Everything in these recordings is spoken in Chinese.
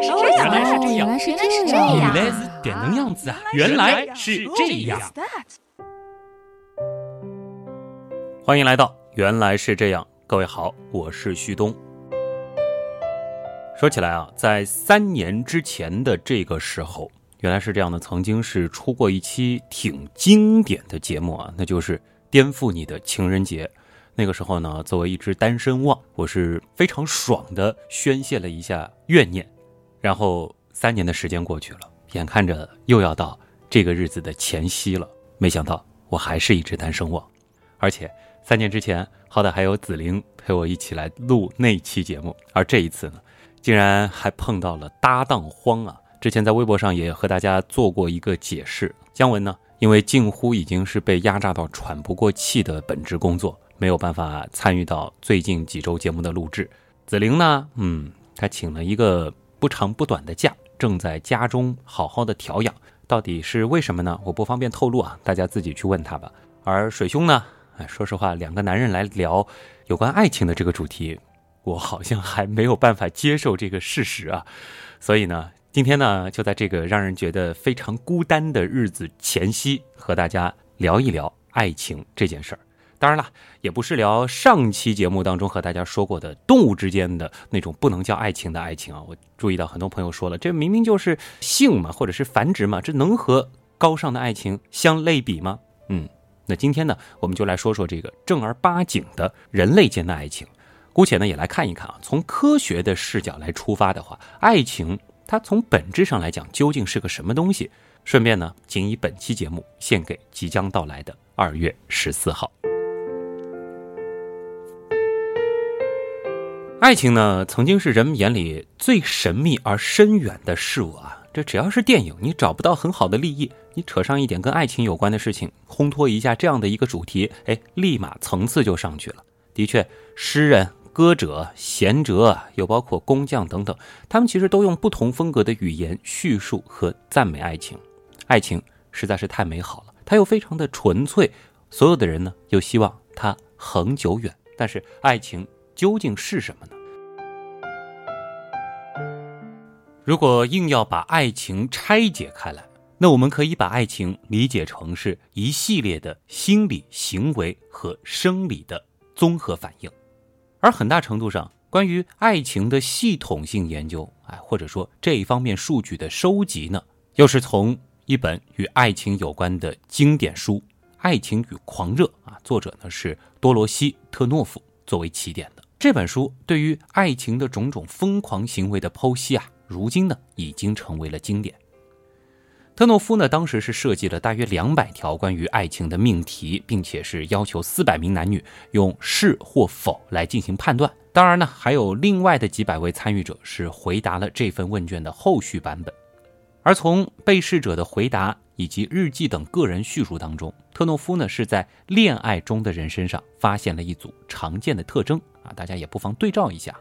来是这样，原来是这样，原来是这这样样原来是点能样子啊！原来是这样。欢迎来到原来是这样，各位好，我是旭东。说起来啊，在三年之前的这个时候，原来是这样的，曾经是出过一期挺经典的节目啊，那就是颠覆你的情人节。那个时候呢，作为一只单身汪，我是非常爽的宣泄了一下怨念。然后三年的时间过去了，眼看着又要到这个日子的前夕了，没想到我还是一只单身汪，而且三年之前好歹还有紫菱陪我一起来录那期节目，而这一次呢，竟然还碰到了搭档荒啊！之前在微博上也和大家做过一个解释，姜文呢，因为近乎已经是被压榨到喘不过气的本职工作，没有办法参与到最近几周节目的录制。紫菱呢，嗯，她请了一个不长不短的假，正在家中好好的调养。到底是为什么呢？我不方便透露啊，大家自己去问他吧。而水兄呢，哎，说实话，两个男人来聊有关爱情的这个主题，我好像还没有办法接受这个事实啊。所以呢，今天呢，就在这个让人觉得非常孤单的日子前夕，和大家聊一聊爱情这件事儿。当然了，也不是聊上期节目当中和大家说过的动物之间的那种不能叫爱情的爱情啊。我注意到很多朋友说了，这明明就是性嘛，或者是繁殖嘛，这能和高尚的爱情相类比吗？嗯，那今天呢，我们就来说说这个正儿八经的人类间的爱情。姑且呢，也来看一看啊，从科学的视角来出发的话，爱情它从本质上来讲究竟是个什么东西？顺便呢，仅以本期节目献给即将到来的二月十四号。爱情呢，曾经是人们眼里最神秘而深远的事物啊。这只要是电影，你找不到很好的立意，你扯上一点跟爱情有关的事情，烘托一下这样的一个主题，哎，立马层次就上去了。的确，诗人、歌者、贤哲，又包括工匠等等，他们其实都用不同风格的语言叙述和赞美爱情。爱情实在是太美好了，它又非常的纯粹，所有的人呢又希望它恒久远。但是爱情。究竟是什么呢？如果硬要把爱情拆解开来，那我们可以把爱情理解成是一系列的心理行为和生理的综合反应，而很大程度上，关于爱情的系统性研究，哎，或者说这一方面数据的收集呢，又是从一本与爱情有关的经典书《爱情与狂热》啊，作者呢是多罗西特诺夫作为起点的。这本书对于爱情的种种疯狂行为的剖析啊，如今呢已经成为了经典。特诺夫呢当时是设计了大约两百条关于爱情的命题，并且是要求四百名男女用是或否来进行判断。当然呢，还有另外的几百位参与者是回答了这份问卷的后续版本。而从被试者的回答以及日记等个人叙述当中，特诺夫呢是在恋爱中的人身上发现了一组常见的特征。大家也不妨对照一下，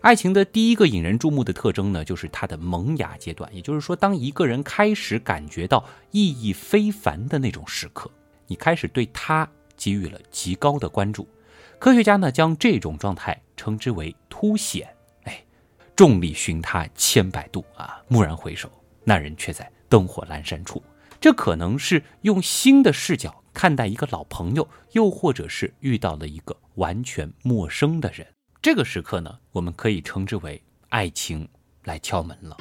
爱情的第一个引人注目的特征呢，就是它的萌芽阶段。也就是说，当一个人开始感觉到意义非凡的那种时刻，你开始对他给予了极高的关注。科学家呢，将这种状态称之为凸显。哎，众里寻他千百度啊，蓦然回首，那人却在灯火阑珊处。这可能是用新的视角看待一个老朋友，又或者是遇到了一个。完全陌生的人，这个时刻呢，我们可以称之为爱情来敲门了。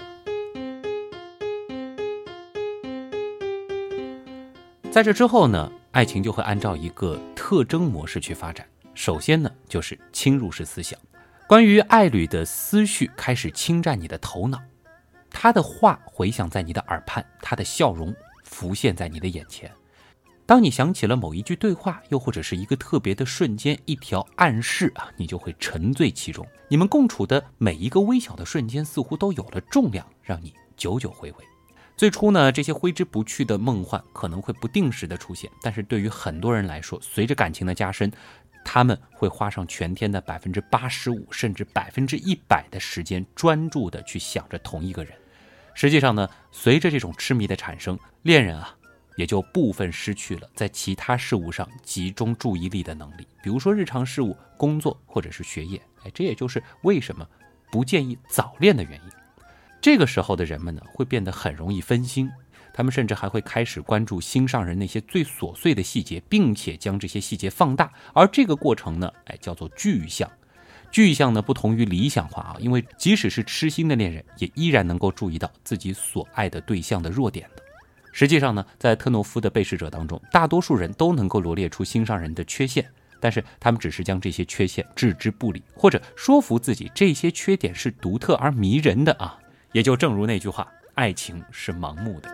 在这之后呢，爱情就会按照一个特征模式去发展。首先呢，就是侵入式思想，关于爱侣的思绪开始侵占你的头脑，他的话回响在你的耳畔，他的笑容浮现在你的眼前。当你想起了某一句对话，又或者是一个特别的瞬间，一条暗示啊，你就会沉醉其中。你们共处的每一个微小的瞬间，似乎都有了重量，让你久久回味。最初呢，这些挥之不去的梦幻可能会不定时的出现，但是对于很多人来说，随着感情的加深，他们会花上全天的百分之八十五甚至百分之一百的时间，专注的去想着同一个人。实际上呢，随着这种痴迷的产生，恋人啊。也就部分失去了在其他事物上集中注意力的能力，比如说日常事务、工作或者是学业。哎，这也就是为什么不建议早恋的原因。这个时候的人们呢，会变得很容易分心，他们甚至还会开始关注心上人那些最琐碎的细节，并且将这些细节放大。而这个过程呢，哎，叫做具象。具象呢，不同于理想化啊，因为即使是痴心的恋人，也依然能够注意到自己所爱的对象的弱点的。实际上呢，在特诺夫的被试者当中，大多数人都能够罗列出心上人的缺陷，但是他们只是将这些缺陷置之不理，或者说服自己这些缺点是独特而迷人的啊。也就正如那句话，爱情是盲目的。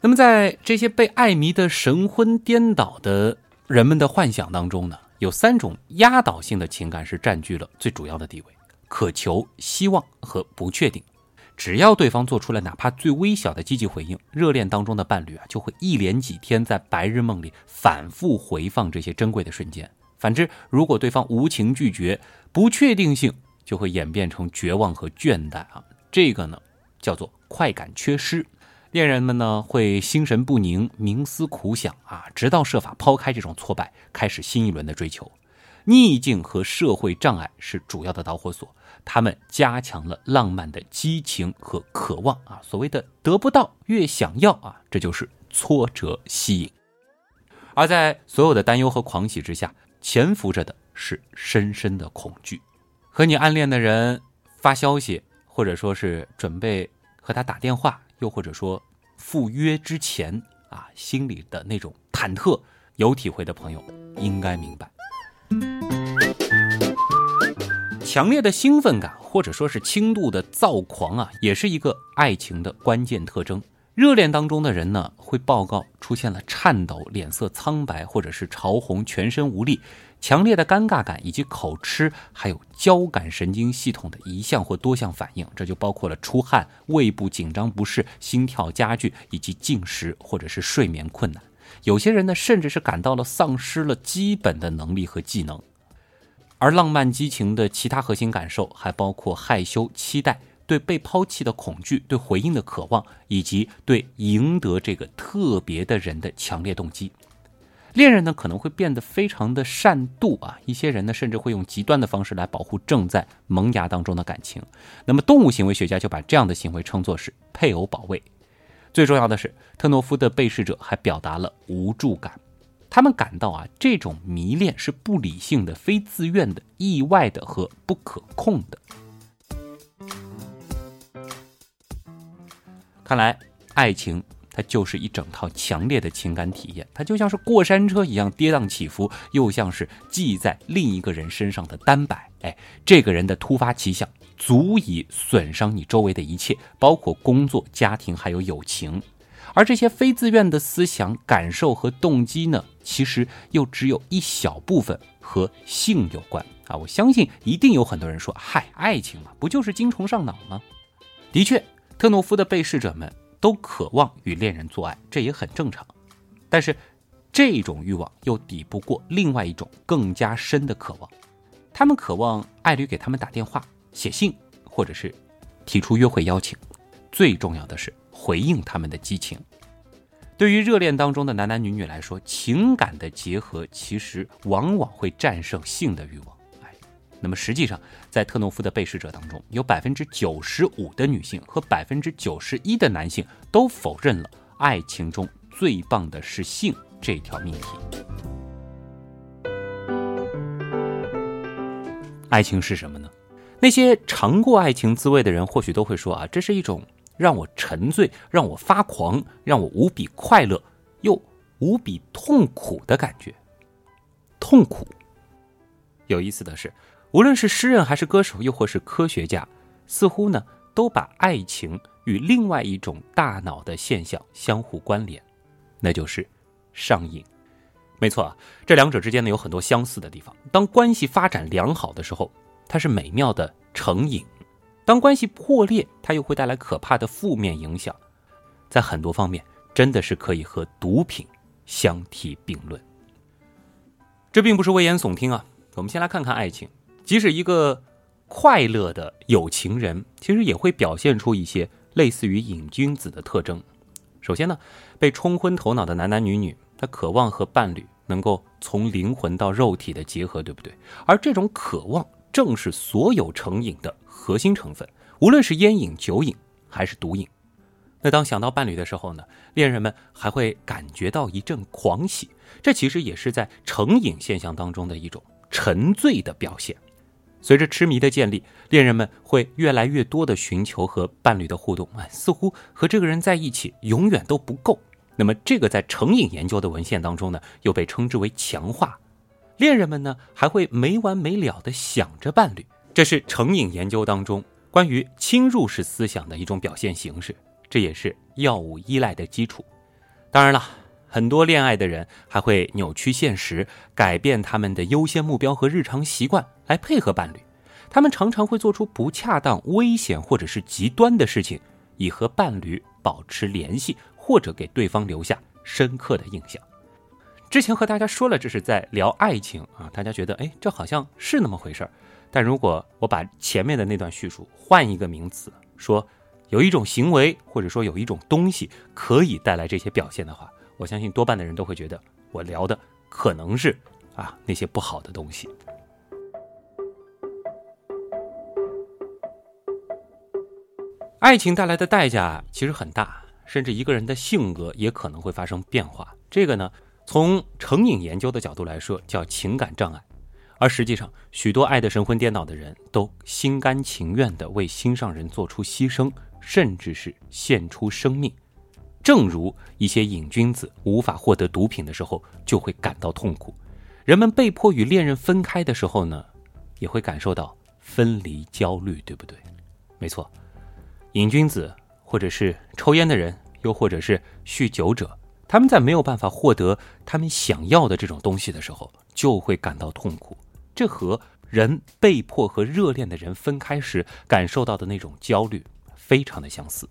那么在这些被爱迷的神魂颠倒的。人们的幻想当中呢，有三种压倒性的情感是占据了最主要的地位：渴求、希望和不确定。只要对方做出了哪怕最微小的积极回应，热恋当中的伴侣啊，就会一连几天在白日梦里反复回放这些珍贵的瞬间。反之，如果对方无情拒绝，不确定性就会演变成绝望和倦怠啊。这个呢，叫做快感缺失。恋人们呢会心神不宁，冥思苦想啊，直到设法抛开这种挫败，开始新一轮的追求。逆境和社会障碍是主要的导火索，他们加强了浪漫的激情和渴望啊。所谓的得不到越想要啊，这就是挫折吸引。而在所有的担忧和狂喜之下，潜伏着的是深深的恐惧。和你暗恋的人发消息，或者说是准备和他打电话。又或者说，赴约之前啊，心里的那种忐忑，有体会的朋友应该明白。强烈的兴奋感，或者说是轻度的躁狂啊，也是一个爱情的关键特征。热恋当中的人呢，会报告出现了颤抖、脸色苍白，或者是潮红、全身无力。强烈的尴尬感以及口吃，还有交感神经系统的一项或多项反应，这就包括了出汗、胃部紧张不适、心跳加剧以及进食或者是睡眠困难。有些人呢，甚至是感到了丧失了基本的能力和技能。而浪漫激情的其他核心感受还包括害羞、期待、对被抛弃的恐惧、对回应的渴望，以及对赢得这个特别的人的强烈动机。恋人呢可能会变得非常的善妒啊，一些人呢甚至会用极端的方式来保护正在萌芽当中的感情。那么动物行为学家就把这样的行为称作是配偶保卫。最重要的是，特诺夫的被试者还表达了无助感，他们感到啊这种迷恋是不理性的、非自愿的、意外的和不可控的。看来爱情。它就是一整套强烈的情感体验，它就像是过山车一样跌宕起伏，又像是系在另一个人身上的单摆。哎，这个人的突发奇想足以损伤你周围的一切，包括工作、家庭还有友情。而这些非自愿的思想、感受和动机呢，其实又只有一小部分和性有关啊！我相信一定有很多人说：“嗨，爱情嘛，不就是精虫上脑吗？”的确，特诺夫的被试者们。都渴望与恋人做爱，这也很正常。但是，这种欲望又抵不过另外一种更加深的渴望。他们渴望爱侣给他们打电话、写信，或者是提出约会邀请。最重要的是回应他们的激情。对于热恋当中的男男女女来说，情感的结合其实往往会战胜性的欲望。哎那么实际上，在特诺夫的被试者当中，有百分之九十五的女性和百分之九十一的男性都否认了爱情中最棒的是性这条命题。爱情是什么呢？那些尝过爱情滋味的人或许都会说啊，这是一种让我沉醉、让我发狂、让我无比快乐又无比痛苦的感觉。痛苦。有意思的是。无论是诗人还是歌手，又或是科学家，似乎呢都把爱情与另外一种大脑的现象相互关联，那就是上瘾。没错啊，这两者之间呢有很多相似的地方。当关系发展良好的时候，它是美妙的成瘾；当关系破裂，它又会带来可怕的负面影响。在很多方面，真的是可以和毒品相提并论。这并不是危言耸听啊，我们先来看看爱情。即使一个快乐的有情人，其实也会表现出一些类似于瘾君子的特征。首先呢，被冲昏头脑的男男女女，他渴望和伴侣能够从灵魂到肉体的结合，对不对？而这种渴望正是所有成瘾的核心成分，无论是烟瘾、酒瘾还是毒瘾。那当想到伴侣的时候呢，恋人们还会感觉到一阵狂喜，这其实也是在成瘾现象当中的一种沉醉的表现。随着痴迷的建立，恋人们会越来越多的寻求和伴侣的互动，哎，似乎和这个人在一起永远都不够。那么，这个在成瘾研究的文献当中呢，又被称之为强化。恋人们呢，还会没完没了的想着伴侣，这是成瘾研究当中关于侵入式思想的一种表现形式，这也是药物依赖的基础。当然了。很多恋爱的人还会扭曲现实，改变他们的优先目标和日常习惯来配合伴侣。他们常常会做出不恰当、危险或者是极端的事情，以和伴侣保持联系，或者给对方留下深刻的印象。之前和大家说了，这是在聊爱情啊，大家觉得哎，这好像是那么回事儿。但如果我把前面的那段叙述换一个名词，说有一种行为或者说有一种东西可以带来这些表现的话。我相信多半的人都会觉得，我聊的可能是啊那些不好的东西。爱情带来的代价其实很大，甚至一个人的性格也可能会发生变化。这个呢，从成瘾研究的角度来说，叫情感障碍。而实际上，许多爱的神魂颠倒的人都心甘情愿的为心上人做出牺牲，甚至是献出生命。正如一些瘾君子无法获得毒品的时候，就会感到痛苦；人们被迫与恋人分开的时候呢，也会感受到分离焦虑，对不对？没错，瘾君子或者是抽烟的人，又或者是酗酒者，他们在没有办法获得他们想要的这种东西的时候，就会感到痛苦。这和人被迫和热恋的人分开时感受到的那种焦虑非常的相似。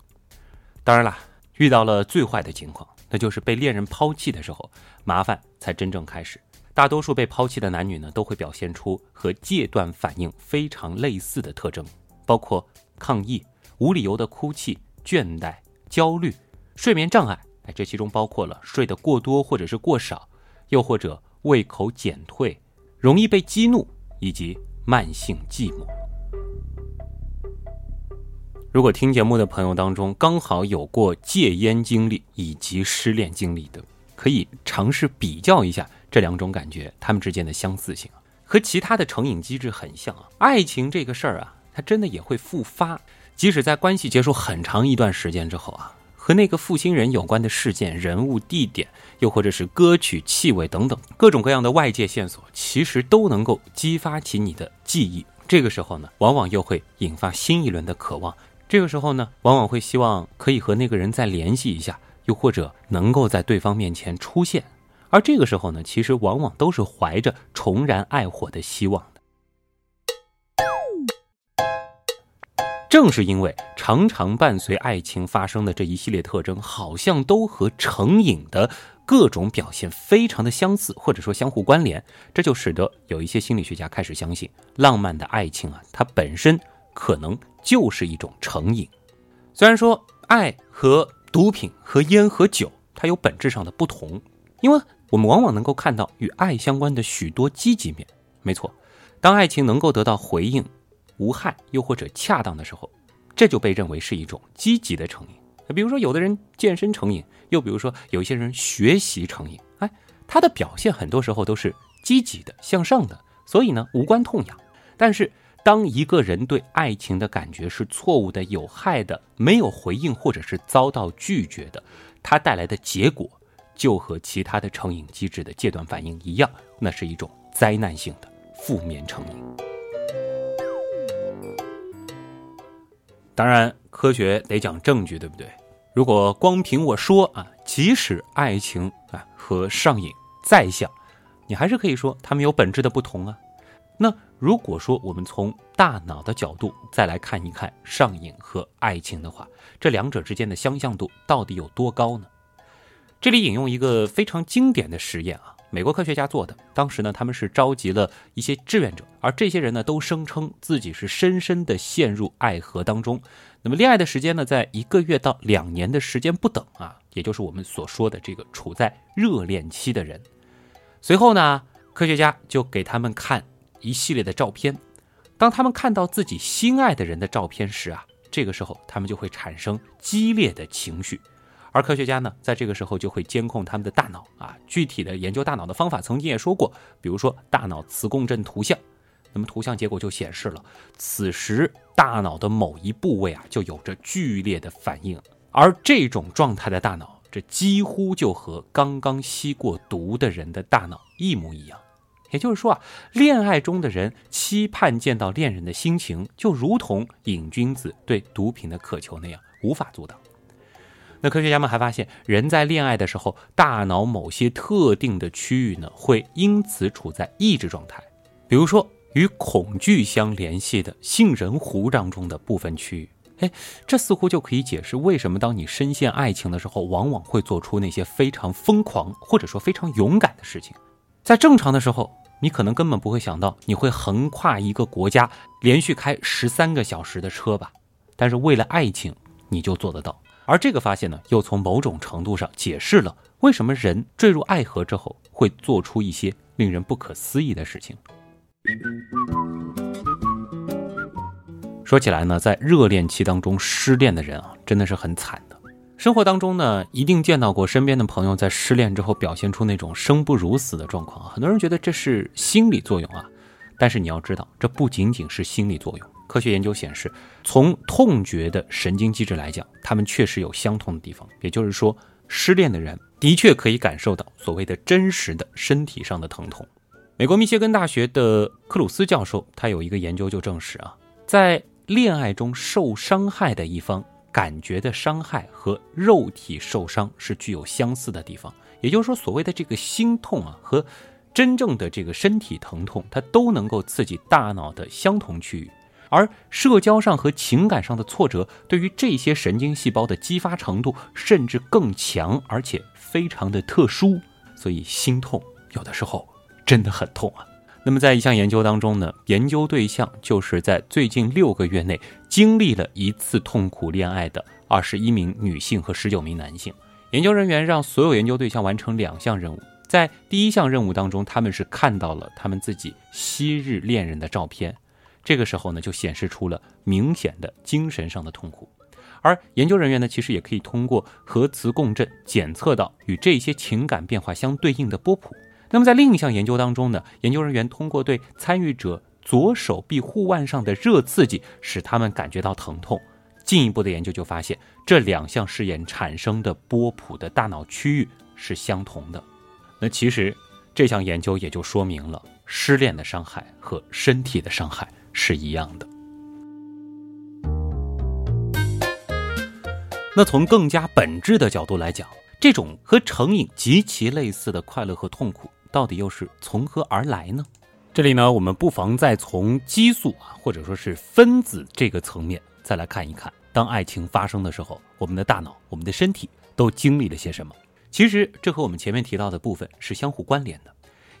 当然了。遇到了最坏的情况，那就是被恋人抛弃的时候，麻烦才真正开始。大多数被抛弃的男女呢，都会表现出和戒断反应非常类似的特征，包括抗议、无理由的哭泣、倦怠、焦虑、睡眠障碍。哎，这其中包括了睡得过多或者是过少，又或者胃口减退、容易被激怒以及慢性寂寞。如果听节目的朋友当中刚好有过戒烟经历以及失恋经历的，可以尝试比较一下这两种感觉，他们之间的相似性，和其他的成瘾机制很像啊。爱情这个事儿啊，它真的也会复发，即使在关系结束很长一段时间之后啊，和那个负心人有关的事件、人物、地点，又或者是歌曲、气味等等各种各样的外界线索，其实都能够激发起你的记忆。这个时候呢，往往又会引发新一轮的渴望。这个时候呢，往往会希望可以和那个人再联系一下，又或者能够在对方面前出现。而这个时候呢，其实往往都是怀着重燃爱火的希望的。正是因为常常伴随爱情发生的这一系列特征，好像都和成瘾的各种表现非常的相似，或者说相互关联，这就使得有一些心理学家开始相信，浪漫的爱情啊，它本身。可能就是一种成瘾。虽然说爱和毒品、和烟和酒，它有本质上的不同，因为我们往往能够看到与爱相关的许多积极面。没错，当爱情能够得到回应、无害又或者恰当的时候，这就被认为是一种积极的成瘾。比如说，有的人健身成瘾，又比如说有一些人学习成瘾，哎，他的表现很多时候都是积极的、向上的，所以呢无关痛痒。但是，当一个人对爱情的感觉是错误的、有害的、没有回应或者是遭到拒绝的，它带来的结果就和其他的成瘾机制的戒断反应一样，那是一种灾难性的负面成瘾。当然，科学得讲证据，对不对？如果光凭我说啊，即使爱情啊和上瘾再像，你还是可以说它们有本质的不同啊。那如果说我们从大脑的角度再来看一看上瘾和爱情的话，这两者之间的相像度到底有多高呢？这里引用一个非常经典的实验啊，美国科学家做的。当时呢，他们是召集了一些志愿者，而这些人呢都声称自己是深深的陷入爱河当中。那么恋爱的时间呢，在一个月到两年的时间不等啊，也就是我们所说的这个处在热恋期的人。随后呢，科学家就给他们看。一系列的照片，当他们看到自己心爱的人的照片时啊，这个时候他们就会产生激烈的情绪。而科学家呢，在这个时候就会监控他们的大脑啊。具体的研究大脑的方法，曾经也说过，比如说大脑磁共振图像，那么图像结果就显示了，此时大脑的某一部位啊，就有着剧烈的反应。而这种状态的大脑，这几乎就和刚刚吸过毒的人的大脑一模一样。也就是说啊，恋爱中的人期盼见到恋人的心情，就如同瘾君子对毒品的渴求那样，无法阻挡。那科学家们还发现，人在恋爱的时候，大脑某些特定的区域呢，会因此处在抑制状态。比如说，与恐惧相联系的杏仁核当中的部分区域，哎，这似乎就可以解释为什么当你深陷爱情的时候，往往会做出那些非常疯狂或者说非常勇敢的事情。在正常的时候，你可能根本不会想到你会横跨一个国家，连续开十三个小时的车吧？但是为了爱情，你就做得到。而这个发现呢，又从某种程度上解释了为什么人坠入爱河之后会做出一些令人不可思议的事情。说起来呢，在热恋期当中失恋的人啊，真的是很惨的。生活当中呢，一定见到过身边的朋友在失恋之后表现出那种生不如死的状况。很多人觉得这是心理作用啊，但是你要知道，这不仅仅是心理作用。科学研究显示，从痛觉的神经机制来讲，他们确实有相同的地方。也就是说，失恋的人的确可以感受到所谓的真实的身体上的疼痛。美国密歇根大学的克鲁斯教授，他有一个研究就证实啊，在恋爱中受伤害的一方感觉的伤害和肉体受伤是具有相似的地方。也就是说，所谓的这个心痛啊，和真正的这个身体疼痛，它都能够刺激大脑的相同区域。而社交上和情感上的挫折，对于这些神经细胞的激发程度甚至更强，而且非常的特殊，所以心痛有的时候真的很痛啊。那么在一项研究当中呢，研究对象就是在最近六个月内经历了一次痛苦恋爱的二十一名女性和十九名男性。研究人员让所有研究对象完成两项任务，在第一项任务当中，他们是看到了他们自己昔日恋人的照片。这个时候呢，就显示出了明显的精神上的痛苦，而研究人员呢，其实也可以通过核磁共振检测到与这些情感变化相对应的波谱。那么在另一项研究当中呢，研究人员通过对参与者左手臂护腕上的热刺激，使他们感觉到疼痛。进一步的研究就发现，这两项试验产生的波谱的大脑区域是相同的。那其实这项研究也就说明了失恋的伤害和身体的伤害。是一样的。那从更加本质的角度来讲，这种和成瘾极其类似的快乐和痛苦，到底又是从何而来呢？这里呢，我们不妨再从激素啊，或者说是分子这个层面再来看一看，当爱情发生的时候，我们的大脑、我们的身体都经历了些什么？其实这和我们前面提到的部分是相互关联的。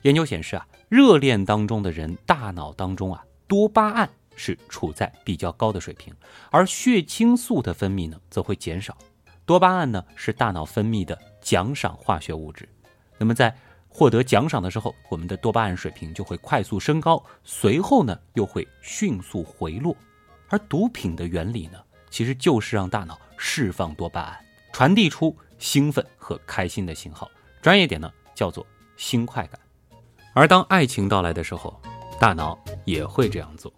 研究显示啊，热恋当中的人大脑当中啊。多巴胺是处在比较高的水平，而血清素的分泌呢则会减少。多巴胺呢是大脑分泌的奖赏化学物质，那么在获得奖赏的时候，我们的多巴胺水平就会快速升高，随后呢又会迅速回落。而毒品的原理呢，其实就是让大脑释放多巴胺，传递出兴奋和开心的信号，专业点呢叫做新快感。而当爱情到来的时候，大脑也会这样做。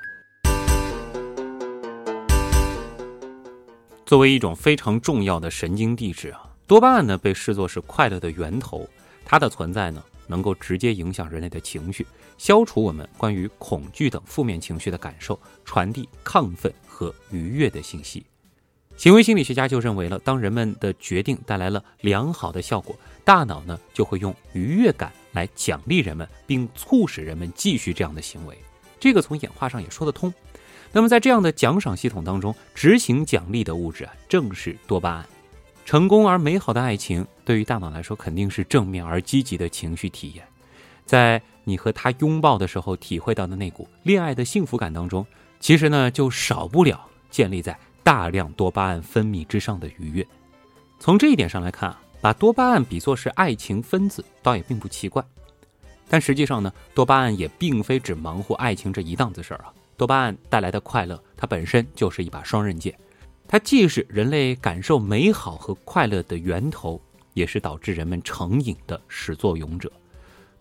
作为一种非常重要的神经递质啊，多巴胺呢被视作是快乐的源头，它的存在呢能够直接影响人类的情绪，消除我们关于恐惧等负面情绪的感受，传递亢奋和愉悦的信息。行为心理学家就认为了，当人们的决定带来了良好的效果，大脑呢就会用愉悦感。来奖励人们，并促使人们继续这样的行为，这个从演化上也说得通。那么在这样的奖赏系统当中，执行奖励的物质啊，正是多巴胺。成功而美好的爱情，对于大脑来说肯定是正面而积极的情绪体验。在你和他拥抱的时候，体会到的那股恋爱的幸福感当中，其实呢，就少不了建立在大量多巴胺分泌之上的愉悦。从这一点上来看啊。把多巴胺比作是爱情分子，倒也并不奇怪。但实际上呢，多巴胺也并非只忙活爱情这一档子事儿啊。多巴胺带来的快乐，它本身就是一把双刃剑，它既是人类感受美好和快乐的源头，也是导致人们成瘾的始作俑者。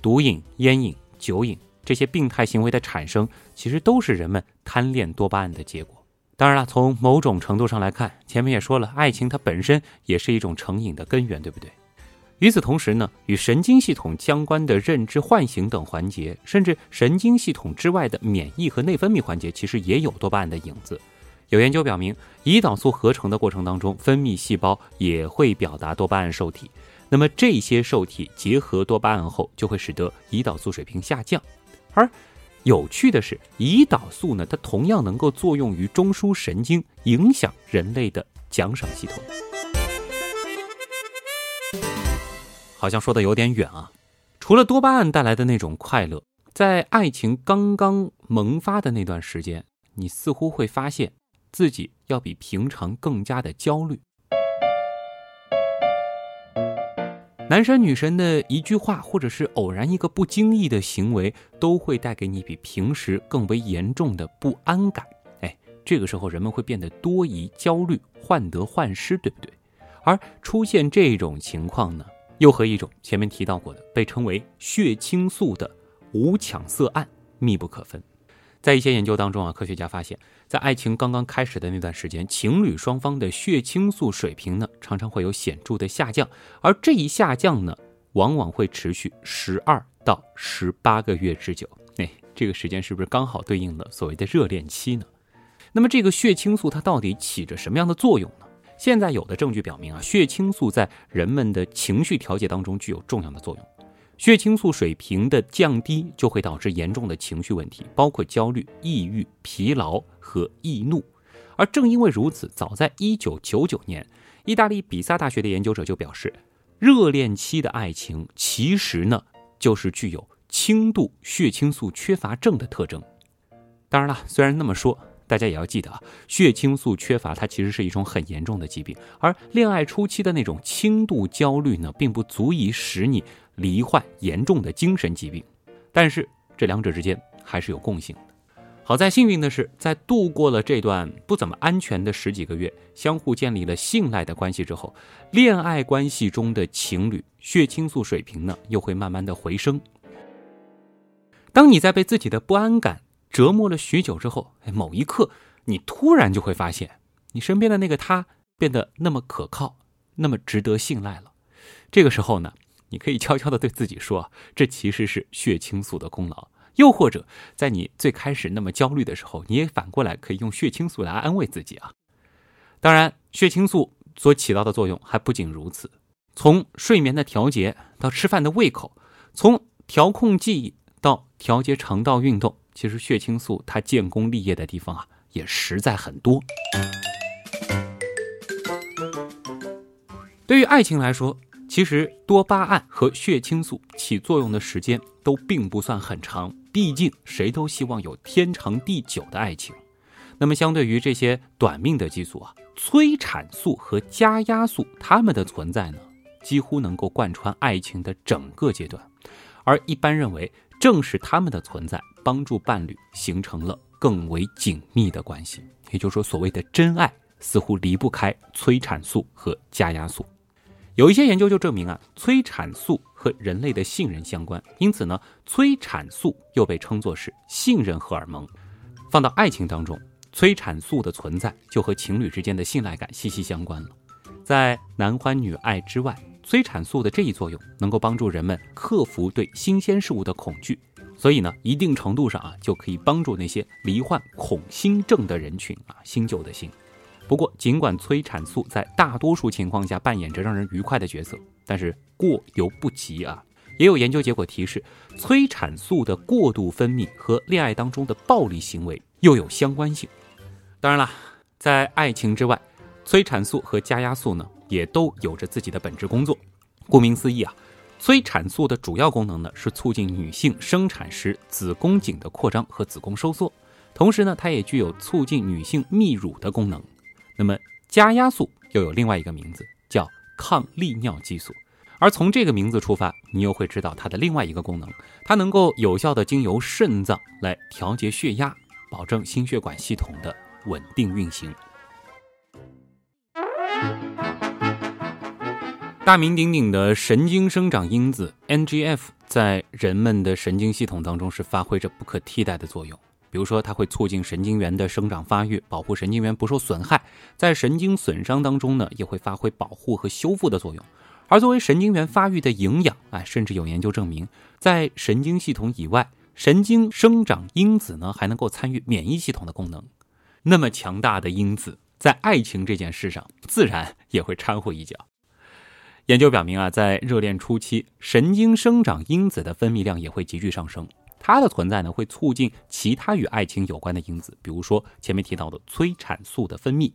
毒瘾、烟瘾、酒瘾这些病态行为的产生，其实都是人们贪恋多巴胺的结果。当然了，从某种程度上来看，前面也说了，爱情它本身也是一种成瘾的根源，对不对？与此同时呢，与神经系统相关的认知、唤醒等环节，甚至神经系统之外的免疫和内分泌环节，其实也有多巴胺的影子。有研究表明，胰岛素合成的过程当中，分泌细胞也会表达多巴胺受体。那么这些受体结合多巴胺后，就会使得胰岛素水平下降。而有趣的是，胰岛素呢，它同样能够作用于中枢神经，影响人类的奖赏系统。好像说的有点远啊。除了多巴胺带来的那种快乐，在爱情刚刚萌发的那段时间，你似乎会发现自己要比平常更加的焦虑。男神女神的一句话，或者是偶然一个不经意的行为，都会带给你比平时更为严重的不安感。哎，这个时候人们会变得多疑、焦虑、患得患失，对不对？而出现这种情况呢？又和一种前面提到过的被称为血清素的无羟色胺密不可分。在一些研究当中啊，科学家发现，在爱情刚刚开始的那段时间，情侣双方的血清素水平呢，常常会有显著的下降，而这一下降呢，往往会持续十二到十八个月之久。哎，这个时间是不是刚好对应了所谓的热恋期呢？那么，这个血清素它到底起着什么样的作用呢？现在有的证据表明啊，血清素在人们的情绪调节当中具有重要的作用。血清素水平的降低就会导致严重的情绪问题，包括焦虑、抑郁、疲劳和易怒。而正因为如此，早在1999年，意大利比萨大学的研究者就表示，热恋期的爱情其实呢就是具有轻度血清素缺乏症的特征。当然了，虽然那么说。大家也要记得啊，血清素缺乏它其实是一种很严重的疾病，而恋爱初期的那种轻度焦虑呢，并不足以使你罹患严重的精神疾病。但是这两者之间还是有共性的。好在幸运的是，在度过了这段不怎么安全的十几个月，相互建立了信赖的关系之后，恋爱关系中的情侣血清素水平呢又会慢慢的回升。当你在被自己的不安感。折磨了许久之后，哎，某一刻，你突然就会发现，你身边的那个他变得那么可靠，那么值得信赖了。这个时候呢，你可以悄悄的对自己说，这其实是血清素的功劳。又或者，在你最开始那么焦虑的时候，你也反过来可以用血清素来安慰自己啊。当然，血清素所起到的作用还不仅如此，从睡眠的调节到吃饭的胃口，从调控记忆到调节肠道运动。其实血清素它建功立业的地方啊，也实在很多。对于爱情来说，其实多巴胺和血清素起作用的时间都并不算很长，毕竟谁都希望有天长地久的爱情。那么相对于这些短命的激素啊，催产素和加压素它们的存在呢，几乎能够贯穿爱情的整个阶段。而一般认为，正是它们的存在。帮助伴侣形成了更为紧密的关系，也就是说，所谓的真爱似乎离不开催产素和加压素。有一些研究就证明啊，催产素和人类的信任相关，因此呢，催产素又被称作是信任荷尔蒙。放到爱情当中，催产素的存在就和情侣之间的信赖感息息相关了。在男欢女爱之外，催产素的这一作用能够帮助人们克服对新鲜事物的恐惧。所以呢，一定程度上啊，就可以帮助那些罹患恐新症的人群啊，新旧的新。不过，尽管催产素在大多数情况下扮演着让人愉快的角色，但是过犹不及啊。也有研究结果提示，催产素的过度分泌和恋爱当中的暴力行为又有相关性。当然了，在爱情之外，催产素和加压素呢，也都有着自己的本质工作。顾名思义啊。催产素的主要功能呢，是促进女性生产时子宫颈的扩张和子宫收缩，同时呢，它也具有促进女性泌乳的功能。那么，加压素又有另外一个名字，叫抗利尿激素。而从这个名字出发，你又会知道它的另外一个功能，它能够有效的经由肾脏来调节血压，保证心血管系统的稳定运行。大名鼎鼎的神经生长因子 NGF 在人们的神经系统当中是发挥着不可替代的作用。比如说，它会促进神经元的生长发育，保护神经元不受损害。在神经损伤当中呢，也会发挥保护和修复的作用。而作为神经元发育的营养，哎，甚至有研究证明，在神经系统以外，神经生长因子呢还能够参与免疫系统的功能。那么强大的因子，在爱情这件事上，自然也会掺和一脚。研究表明啊，在热恋初期，神经生长因子的分泌量也会急剧上升。它的存在呢，会促进其他与爱情有关的因子，比如说前面提到的催产素的分泌。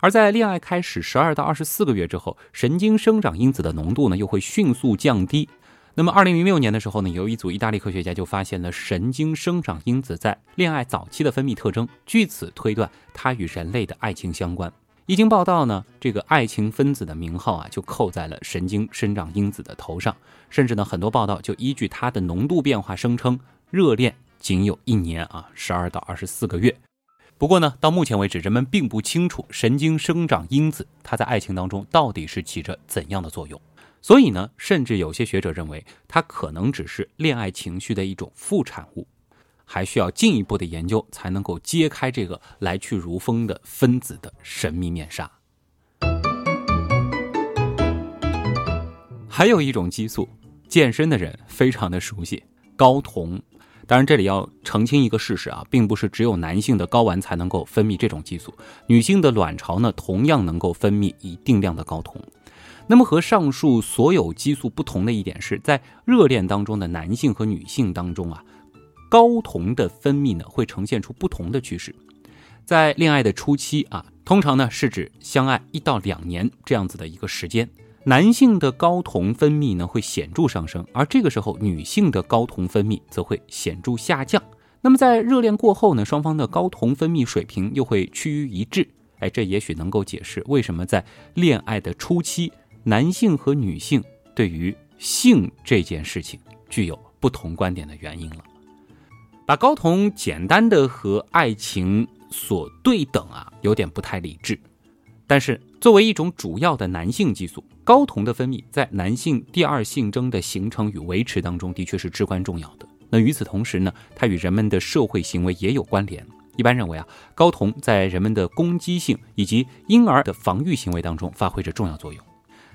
而在恋爱开始十二到二十四个月之后，神经生长因子的浓度呢，又会迅速降低。那么，二零零六年的时候呢，有一组意大利科学家就发现了神经生长因子在恋爱早期的分泌特征，据此推断它与人类的爱情相关。一经报道呢，这个爱情分子的名号啊，就扣在了神经生长因子的头上，甚至呢，很多报道就依据它的浓度变化声称。热恋仅有一年啊，十二到二十四个月。不过呢，到目前为止，人们并不清楚神经生长因子它在爱情当中到底是起着怎样的作用。所以呢，甚至有些学者认为，它可能只是恋爱情绪的一种副产物，还需要进一步的研究才能够揭开这个来去如风的分子的神秘面纱。还有一种激素，健身的人非常的熟悉，睾酮。当然，这里要澄清一个事实啊，并不是只有男性的睾丸才能够分泌这种激素，女性的卵巢呢同样能够分泌一定量的睾酮。那么和上述所有激素不同的一点是，在热恋当中的男性和女性当中啊，睾酮的分泌呢会呈现出不同的趋势。在恋爱的初期啊，通常呢是指相爱一到两年这样子的一个时间。男性的睾酮分泌呢会显著上升，而这个时候女性的睾酮分泌则会显著下降。那么在热恋过后呢，双方的睾酮分泌水平又会趋于一致。哎，这也许能够解释为什么在恋爱的初期，男性和女性对于性这件事情具有不同观点的原因了。把睾酮简单的和爱情所对等啊，有点不太理智。但是作为一种主要的男性激素。睾酮的分泌在男性第二性征的形成与维持当中的确是至关重要的。那与此同时呢，它与人们的社会行为也有关联。一般认为啊，睾酮在人们的攻击性以及婴儿的防御行为当中发挥着重要作用。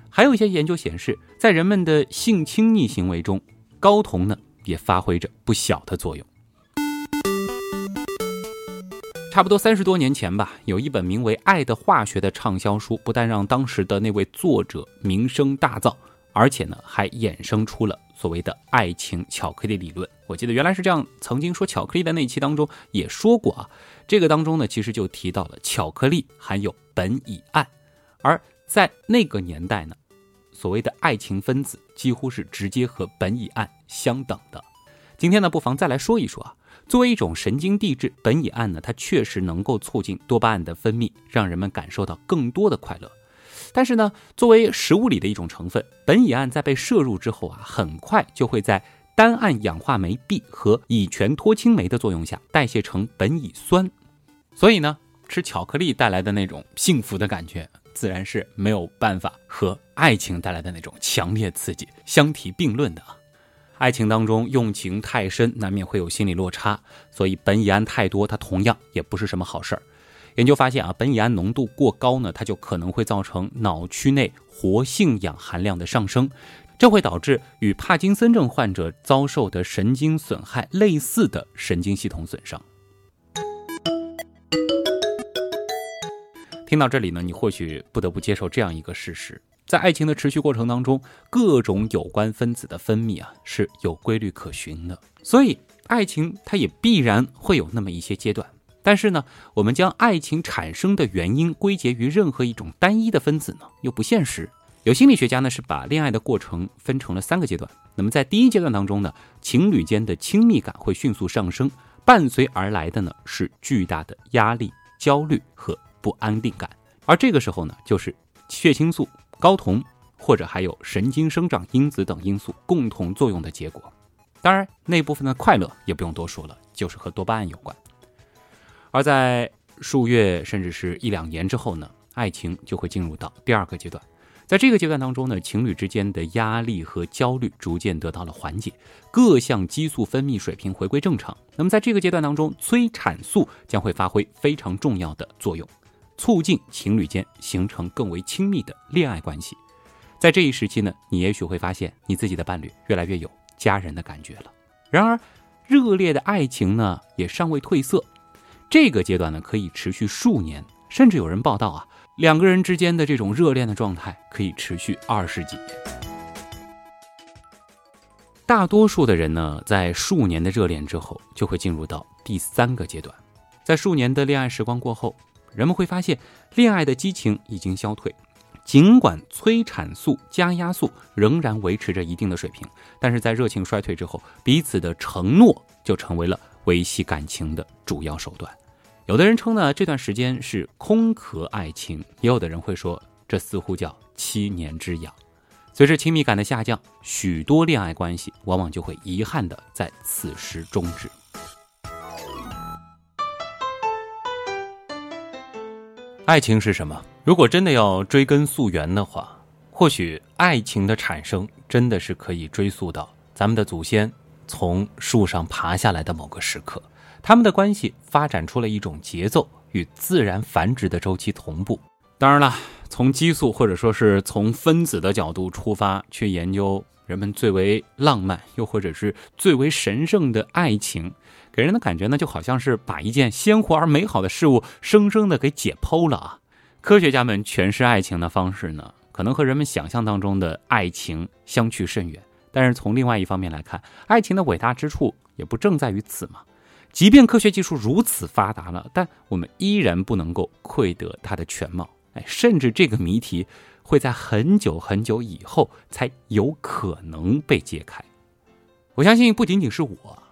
还有一些研究显示，在人们的性亲昵行为中，睾酮呢也发挥着不小的作用。差不多三十多年前吧，有一本名为《爱的化学》的畅销书，不但让当时的那位作者名声大噪，而且呢，还衍生出了所谓的爱情巧克力理论。我记得原来是这样，曾经说巧克力的那一期当中也说过啊，这个当中呢，其实就提到了巧克力含有苯乙胺，而在那个年代呢，所谓的爱情分子几乎是直接和苯乙胺相等的。今天呢，不妨再来说一说啊。作为一种神经递质，苯乙胺呢，它确实能够促进多巴胺的分泌，让人们感受到更多的快乐。但是呢，作为食物里的一种成分，苯乙胺在被摄入之后啊，很快就会在单胺氧化酶 B 和乙醛脱氢酶的作用下代谢成苯乙酸。所以呢，吃巧克力带来的那种幸福的感觉，自然是没有办法和爱情带来的那种强烈刺激相提并论的啊。爱情当中用情太深，难免会有心理落差，所以苯乙胺太多，它同样也不是什么好事儿。研究发现啊，苯乙胺浓度过高呢，它就可能会造成脑区内活性氧含量的上升，这会导致与帕金森症患者遭受的神经损害类似的神经系统损伤。听到这里呢，你或许不得不接受这样一个事实。在爱情的持续过程当中，各种有关分子的分泌啊是有规律可循的，所以爱情它也必然会有那么一些阶段。但是呢，我们将爱情产生的原因归结于任何一种单一的分子呢，又不现实。有心理学家呢是把恋爱的过程分成了三个阶段。那么在第一阶段当中呢，情侣间的亲密感会迅速上升，伴随而来的呢是巨大的压力、焦虑和不安定感，而这个时候呢，就是血清素。睾酮或者还有神经生长因子等因素共同作用的结果，当然那部分的快乐也不用多说了，就是和多巴胺有关。而在数月甚至是一两年之后呢，爱情就会进入到第二个阶段。在这个阶段当中呢，情侣之间的压力和焦虑逐渐得到了缓解，各项激素分泌水平回归正常。那么在这个阶段当中，催产素将会发挥非常重要的作用，促进情侣间形成更为亲密的恋爱关系。在这一时期呢，你也许会发现你自己的伴侣越来越有家人的感觉了。然而，热烈的爱情呢也尚未褪色，这个阶段呢可以持续数年，甚至有人报道啊。两个人之间的这种热恋的状态可以持续二十几年。大多数的人呢，在数年的热恋之后，就会进入到第三个阶段。在数年的恋爱时光过后，人们会发现，恋爱的激情已经消退。尽管催产素、加压素仍然维持着一定的水平，但是在热情衰退之后，彼此的承诺就成为了维系感情的主要手段。有的人称呢这段时间是空壳爱情，也有的人会说这似乎叫七年之痒。随着亲密感的下降，许多恋爱关系往往就会遗憾的在此时终止。爱情是什么？如果真的要追根溯源的话，或许爱情的产生真的是可以追溯到咱们的祖先从树上爬下来的某个时刻。他们的关系发展出了一种节奏，与自然繁殖的周期同步。当然了，从激素或者说是从分子的角度出发去研究人们最为浪漫又或者是最为神圣的爱情，给人的感觉呢，就好像是把一件鲜活而美好的事物生生的给解剖了啊！科学家们诠释爱情的方式呢，可能和人们想象当中的爱情相去甚远。但是从另外一方面来看，爱情的伟大之处也不正在于此吗？即便科学技术如此发达了，但我们依然不能够窥得它的全貌。哎，甚至这个谜题会在很久很久以后才有可能被揭开。我相信不仅仅是我，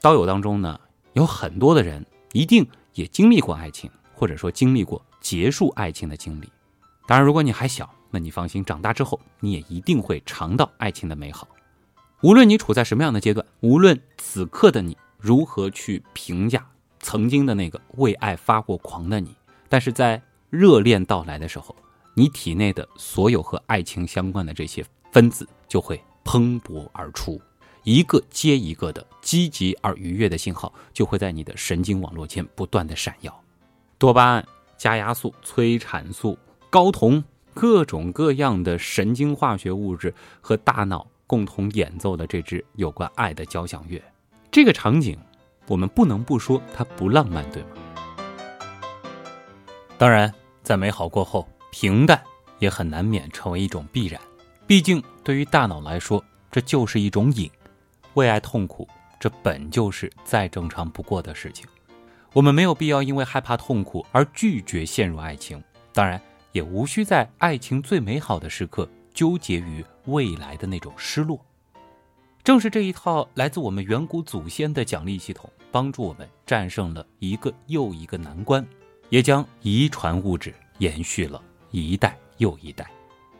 刀友当中呢有很多的人一定也经历过爱情，或者说经历过结束爱情的经历。当然，如果你还小，那你放心，长大之后你也一定会尝到爱情的美好。无论你处在什么样的阶段，无论此刻的你。如何去评价曾经的那个为爱发过狂的你？但是在热恋到来的时候，你体内的所有和爱情相关的这些分子就会蓬勃而出，一个接一个的积极而愉悦的信号就会在你的神经网络间不断的闪耀，多巴胺、加压素、催产素、睾酮，各种各样的神经化学物质和大脑共同演奏的这支有关爱的交响乐。这个场景，我们不能不说它不浪漫，对吗？当然，在美好过后，平淡也很难免成为一种必然。毕竟，对于大脑来说，这就是一种瘾。为爱痛苦，这本就是再正常不过的事情。我们没有必要因为害怕痛苦而拒绝陷入爱情，当然，也无需在爱情最美好的时刻纠结于未来的那种失落。正是这一套来自我们远古祖先的奖励系统，帮助我们战胜了一个又一个难关，也将遗传物质延续了一代又一代。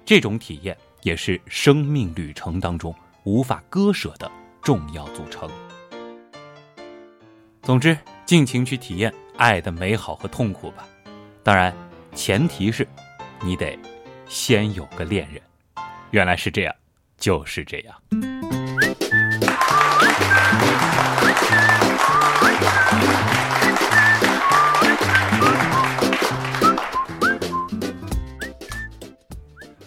这种体验也是生命旅程当中无法割舍的重要组成。总之，尽情去体验爱的美好和痛苦吧。当然，前提是，你得先有个恋人。原来是这样，就是这样。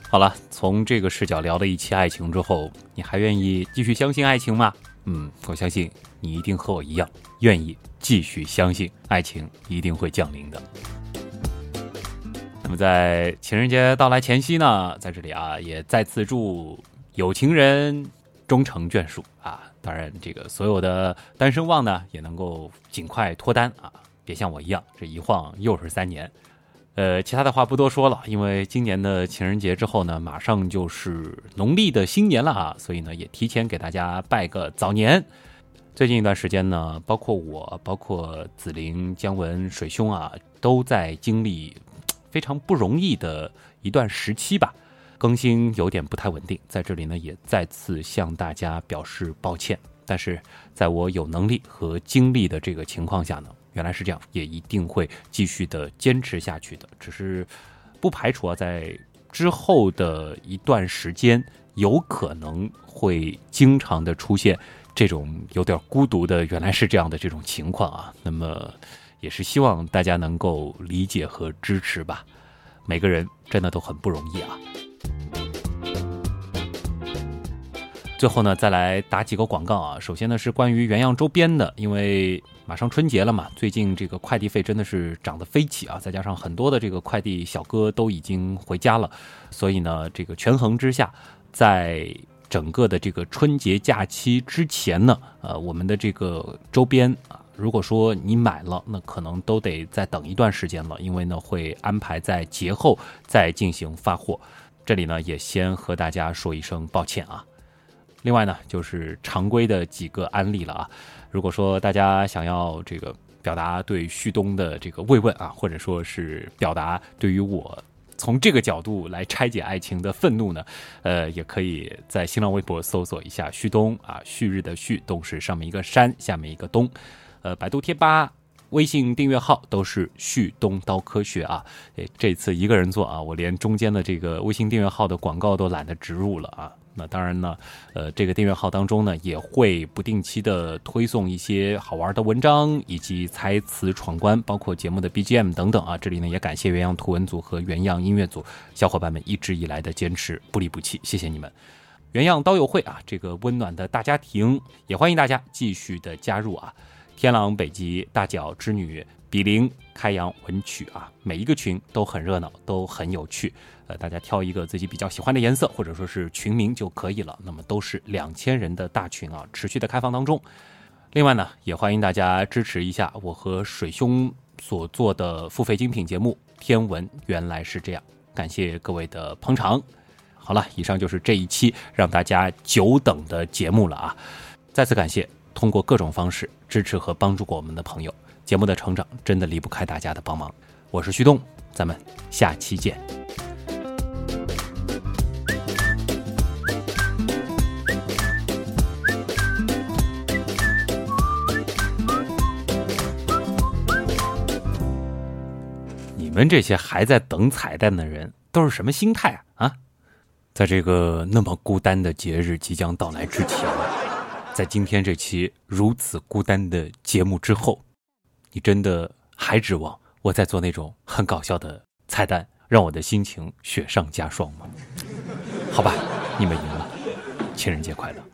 好了，从这个视角聊了一期爱情之后，你还愿意继续相信爱情吗？嗯，我相信你一定和我一样，愿意继续相信爱情一定会降临的。那么在情人节到来前夕呢，在这里啊，也再次祝有情人终成眷属啊！当然，这个所有的单身旺呢，也能够尽快脱单啊，别像我一样，这一晃又是三年。呃，其他的话不多说了，因为今年的情人节之后呢，马上就是农历的新年了啊，所以呢，也提前给大家拜个早年。最近一段时间呢，包括我，包括紫菱、姜文、水兄啊，都在经历非常不容易的一段时期吧，更新有点不太稳定，在这里呢，也再次向大家表示抱歉。但是在我有能力和精力的这个情况下呢。原来是这样，也一定会继续的坚持下去的。只是不排除啊，在之后的一段时间，有可能会经常的出现这种有点孤独的，原来是这样的这种情况啊。那么，也是希望大家能够理解和支持吧。每个人真的都很不容易啊。最后呢，再来打几个广告啊。首先呢，是关于原样周边的，因为马上春节了嘛，最近这个快递费真的是涨得飞起啊。再加上很多的这个快递小哥都已经回家了，所以呢，这个权衡之下，在整个的这个春节假期之前呢，呃，我们的这个周边啊，如果说你买了，那可能都得再等一段时间了，因为呢，会安排在节后再进行发货。这里呢，也先和大家说一声抱歉啊。另外呢，就是常规的几个案例了啊。如果说大家想要这个表达对旭东的这个慰问啊，或者说是表达对于我从这个角度来拆解爱情的愤怒呢，呃，也可以在新浪微博搜索一下旭东啊，旭日的旭，东是上面一个山，下面一个东。呃，百度贴吧、微信订阅号都是旭东刀科学啊。诶，这次一个人做啊，我连中间的这个微信订阅号的广告都懒得植入了啊。那当然呢，呃，这个订阅号当中呢，也会不定期的推送一些好玩的文章，以及猜词闯关，包括节目的 BGM 等等啊。这里呢，也感谢原样图文组和原样音乐组小伙伴们一直以来的坚持，不离不弃，谢谢你们。原样刀友会啊，这个温暖的大家庭，也欢迎大家继续的加入啊。天狼北极大脚织女。比邻开阳文曲啊，每一个群都很热闹，都很有趣。呃，大家挑一个自己比较喜欢的颜色，或者说是群名就可以了。那么都是两千人的大群啊，持续的开放当中。另外呢，也欢迎大家支持一下我和水兄所做的付费精品节目《天文原来是这样》，感谢各位的捧场。好了，以上就是这一期让大家久等的节目了啊！再次感谢通过各种方式支持和帮助过我们的朋友。节目的成长真的离不开大家的帮忙，我是旭东，咱们下期见。你们这些还在等彩蛋的人都是什么心态啊？啊，在这个那么孤单的节日即将到来之前，在今天这期如此孤单的节目之后。你真的还指望我在做那种很搞笑的菜单，让我的心情雪上加霜吗？好吧，你们赢了，情人节快乐。